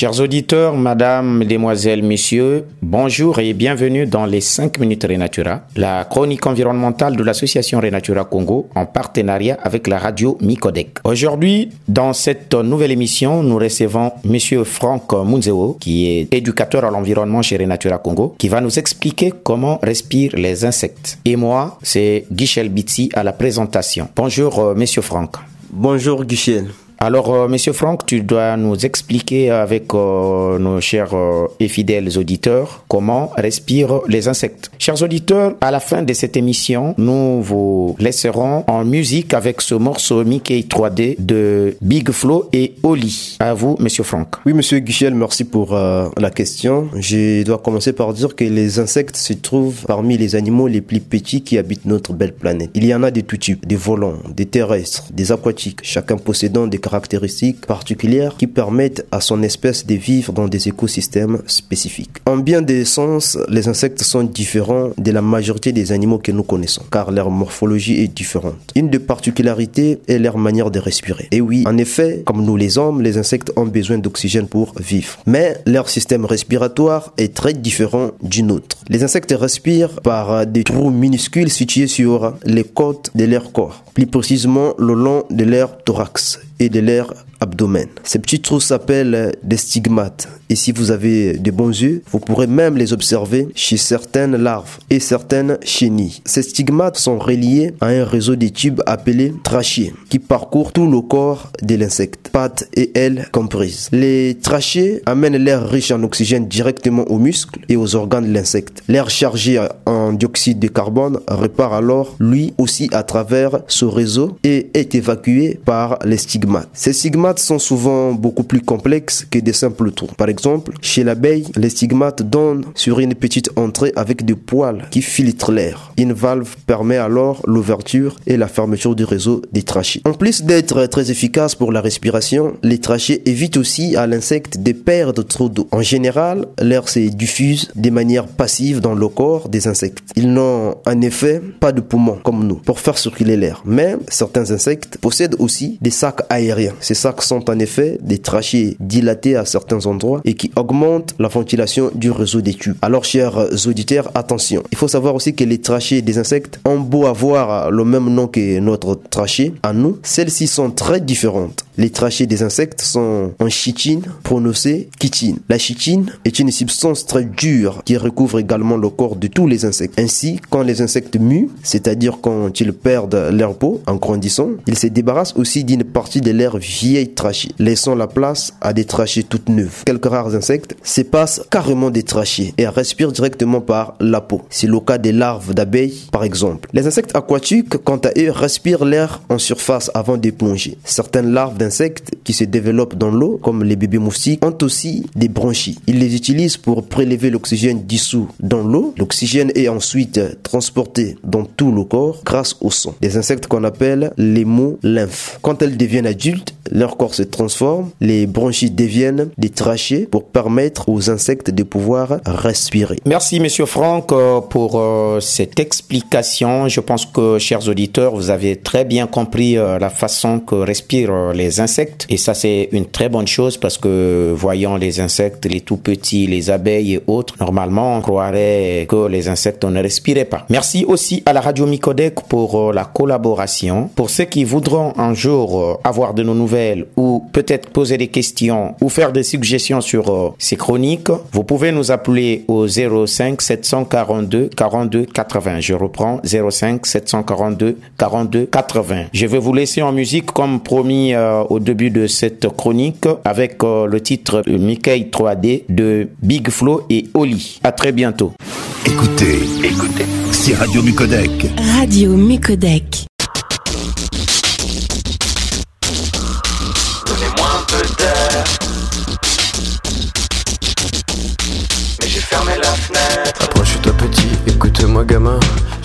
Chers auditeurs, madame, mesdemoiselles, messieurs, bonjour et bienvenue dans les 5 minutes Renatura, la chronique environnementale de l'association Renatura Congo en partenariat avec la radio Micodec. Aujourd'hui, dans cette nouvelle émission, nous recevons monsieur Franck Munzeo, qui est éducateur à l'environnement chez Renatura Congo, qui va nous expliquer comment respirent les insectes. Et moi, c'est Guichel Bitsi à la présentation. Bonjour, euh, monsieur Franck. Bonjour, Guichel. Alors, euh, Monsieur Franck, tu dois nous expliquer avec euh, nos chers euh, et fidèles auditeurs comment respirent les insectes. Chers auditeurs, à la fin de cette émission, nous vous laisserons en musique avec ce morceau Mickey 3D de Big Flo et Oli. À vous, Monsieur Franck. Oui, Monsieur Guichel, merci pour la question. Je dois commencer par dire que les insectes se trouvent parmi les animaux les plus petits qui habitent notre belle planète. Il y en a de tout type, des volants, des terrestres, des aquatiques, chacun possédant des particulières qui permettent à son espèce de vivre dans des écosystèmes spécifiques. En bien des sens, les insectes sont différents de la majorité des animaux que nous connaissons, car leur morphologie est différente. Une des particularités est leur manière de respirer. Et oui, en effet, comme nous les hommes, les insectes ont besoin d'oxygène pour vivre. Mais leur système respiratoire est très différent du nôtre. Les insectes respirent par des trous minuscules situés sur les côtes de leur corps, plus précisément le long de leur thorax et de l'air abdomen. Ces petits trous s'appellent des stigmates. Et si vous avez de bons yeux, vous pourrez même les observer chez certaines larves et certaines chenilles. Ces stigmates sont reliés à un réseau de tubes appelés trachées qui parcourent tout le corps de l'insecte, pattes et ailes comprises. Les trachées amènent l'air riche en oxygène directement aux muscles et aux organes de l'insecte. L'air chargé en dioxyde de carbone repart alors lui aussi à travers ce réseau et est évacué par les stigmates. Ces stigmates sont souvent beaucoup plus complexes que des simples trous. Par exemple, chez l'abeille, les stigmates donnent sur une petite entrée avec des poils qui filtrent l'air. Une valve permet alors l'ouverture et la fermeture du réseau des trachées. En plus d'être très efficace pour la respiration, les trachées évitent aussi à l'insecte de perdre trop d'eau. En général, l'air se diffuse de manière passive dans le corps des insectes. Ils n'ont en effet pas de poumons comme nous pour faire circuler l'air. Mais certains insectes possèdent aussi des sacs aériens. Ces sacs sont en effet des trachées dilatées à certains endroits qui augmentent la ventilation du réseau des tubes. Alors, chers auditeurs, attention. Il faut savoir aussi que les trachées des insectes ont beau avoir le même nom que notre trachée à nous, celles-ci sont très différentes. Les trachées des insectes sont en chitine, prononcée chitine. La chitine est une substance très dure qui recouvre également le corps de tous les insectes. Ainsi, quand les insectes muent, c'est-à-dire quand ils perdent leur peau en grandissant, ils se débarrassent aussi d'une partie de leur vieille trachée, laissant la place à des trachées toutes neuves. Quelques rares insectes se passent carrément des trachées et respirent directement par la peau. C'est le cas des larves d'abeilles, par exemple. Les insectes aquatiques, quant à eux, respirent l'air en surface avant de plonger. Certaines larves d'insectes qui se développent dans l'eau, comme les bébés moustiques, ont aussi des branchies. Ils les utilisent pour prélever l'oxygène dissous dans l'eau. L'oxygène est ensuite transporté dans tout le corps grâce au sang. Des insectes qu'on appelle les lymphes. Quand elles deviennent adultes, leur corps se transforme, les branchies deviennent des trachées pour permettre aux insectes de pouvoir respirer. Merci, monsieur Franck, euh, pour euh, cette explication. Je pense que, chers auditeurs, vous avez très bien compris euh, la façon que respirent les insectes. Et ça, c'est une très bonne chose parce que, voyant les insectes, les tout petits, les abeilles et autres, normalement, on croirait que les insectes ne respiraient pas. Merci aussi à la radio Micodec pour la collaboration. Pour ceux qui voudront un jour avoir de nos nouvelles ou peut-être poser des questions ou faire des suggestions sur euh, ces chroniques, vous pouvez nous appeler au 05 742 42 80. Je reprends 05 742 42 80. Je vais vous laisser en musique comme promis euh, au début de cette chronique avec euh, le titre Mickey 3D de Big Flo et Oli. À très bientôt. Écoutez, écoutez, c'est Radio Mucodec. Radio Mucodec. Donnez-moi un peu d'air. la fenêtre. Approche-toi petit, écoute-moi gamin.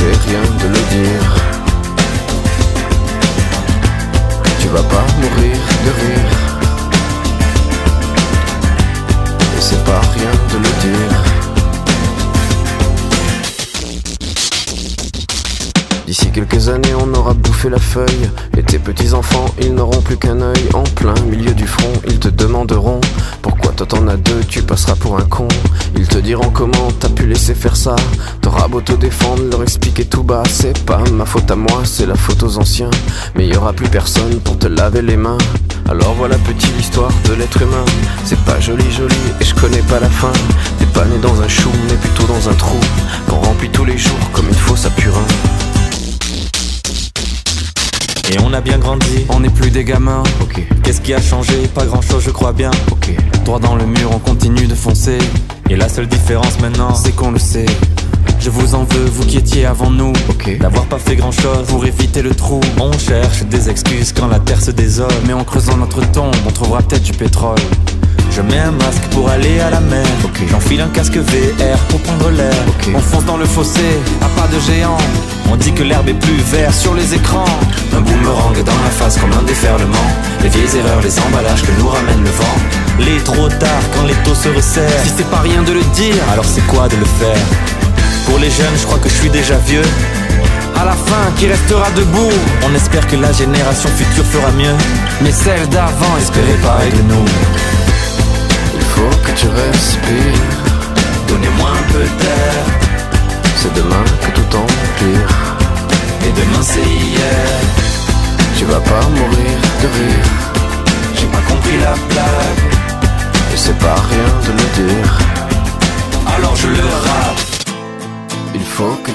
c'est rien de le dire. Tu vas pas mourir de rire. Et c'est pas rien de le dire. D'ici quelques années, on aura bouffé la feuille. Et tes petits enfants, ils n'auront plus qu'un œil. En plein milieu du front, ils te demanderont toi t'en as deux, tu passeras pour un con. Ils te diront comment t'as pu laisser faire ça. T'auras beau te défendre, leur expliquer tout bas. C'est pas ma faute à moi, c'est la faute aux anciens. Mais y aura plus personne pour te laver les mains. Alors voilà petit l'histoire de l'être humain. C'est pas joli joli et je connais pas la fin. T'es pas né dans un chou, mais plutôt dans un trou. Qu'on remplit tous les jours comme une fosse à purin. Et on a bien grandi, on n'est plus des gamins. Ok, Qu'est-ce qui a changé? Pas grand chose, je crois bien. ok. Droit dans le mur, on continue de foncer. Et la seule différence maintenant, c'est qu'on le sait. Je vous en veux, vous qui étiez avant nous. D'avoir pas fait grand chose pour éviter le trou. On cherche des excuses quand la terre se désole. Mais en creusant notre tombe, on trouvera peut-être du pétrole. Je mets un masque pour aller à la mer. J'enfile un casque VR pour prendre l'air. On fonce dans le fossé, à pas de géant. On dit que l'herbe est plus verte sur les écrans. Un boomerang dans la face comme un déferlement. Les vieilles erreurs, les emballages que nous ramène le vent. Les trop tard quand les taux se resserrent. Si c'est pas rien de le dire, alors c'est quoi de le faire? Pour les jeunes, je crois que je suis déjà vieux. À la fin, qui restera debout? On espère que la génération future fera mieux. Mais celle d'avant espérait pareil de nous.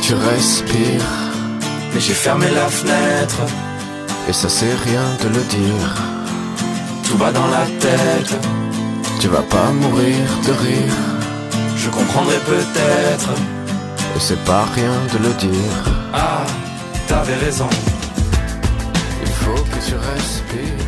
Tu respires. Mais j'ai fermé la fenêtre. Et ça c'est rien de le dire. Tout va dans la tête. Tu vas pas mourir de rire. Je comprendrai peut-être. Et c'est pas rien de le dire. Ah, t'avais raison. Il faut que tu respires.